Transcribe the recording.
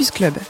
Campus Club.